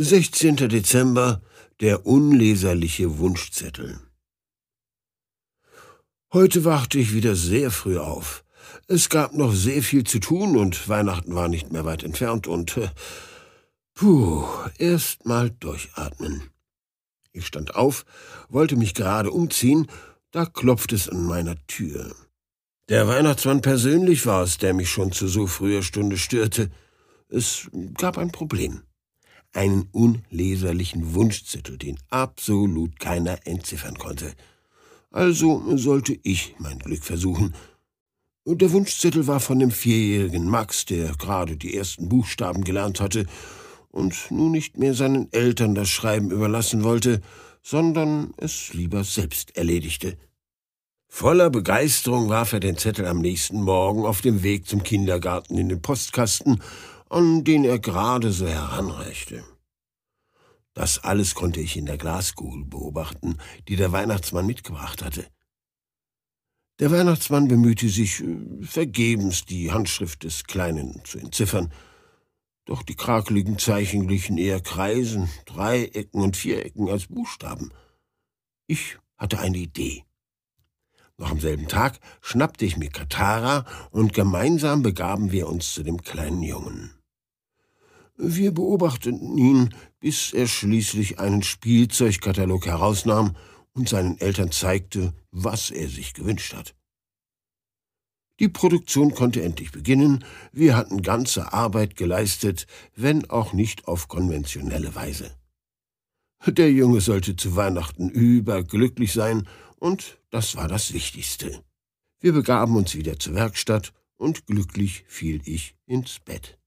16. Dezember Der unleserliche Wunschzettel Heute wachte ich wieder sehr früh auf. Es gab noch sehr viel zu tun und Weihnachten war nicht mehr weit entfernt und äh, puh, erst mal durchatmen. Ich stand auf, wollte mich gerade umziehen, da klopfte es an meiner Tür. Der Weihnachtsmann persönlich war es, der mich schon zu so früher Stunde störte. Es gab ein Problem einen unleserlichen Wunschzettel, den absolut keiner entziffern konnte. Also sollte ich mein Glück versuchen. Und der Wunschzettel war von dem vierjährigen Max, der gerade die ersten Buchstaben gelernt hatte und nun nicht mehr seinen Eltern das Schreiben überlassen wollte, sondern es lieber selbst erledigte. Voller Begeisterung warf er den Zettel am nächsten Morgen auf dem Weg zum Kindergarten in den Postkasten an den er gerade so heranreichte. Das alles konnte ich in der Glaskugel beobachten, die der Weihnachtsmann mitgebracht hatte. Der Weihnachtsmann bemühte sich äh, vergebens, die Handschrift des Kleinen zu entziffern, doch die krakeligen Zeichen glichen eher Kreisen, Dreiecken und Vierecken als Buchstaben. Ich hatte eine Idee. Noch am selben Tag schnappte ich mir Katara und gemeinsam begaben wir uns zu dem kleinen Jungen. Wir beobachteten ihn, bis er schließlich einen Spielzeugkatalog herausnahm und seinen Eltern zeigte, was er sich gewünscht hat. Die Produktion konnte endlich beginnen, wir hatten ganze Arbeit geleistet, wenn auch nicht auf konventionelle Weise. Der Junge sollte zu Weihnachten überglücklich sein, und das war das Wichtigste. Wir begaben uns wieder zur Werkstatt, und glücklich fiel ich ins Bett.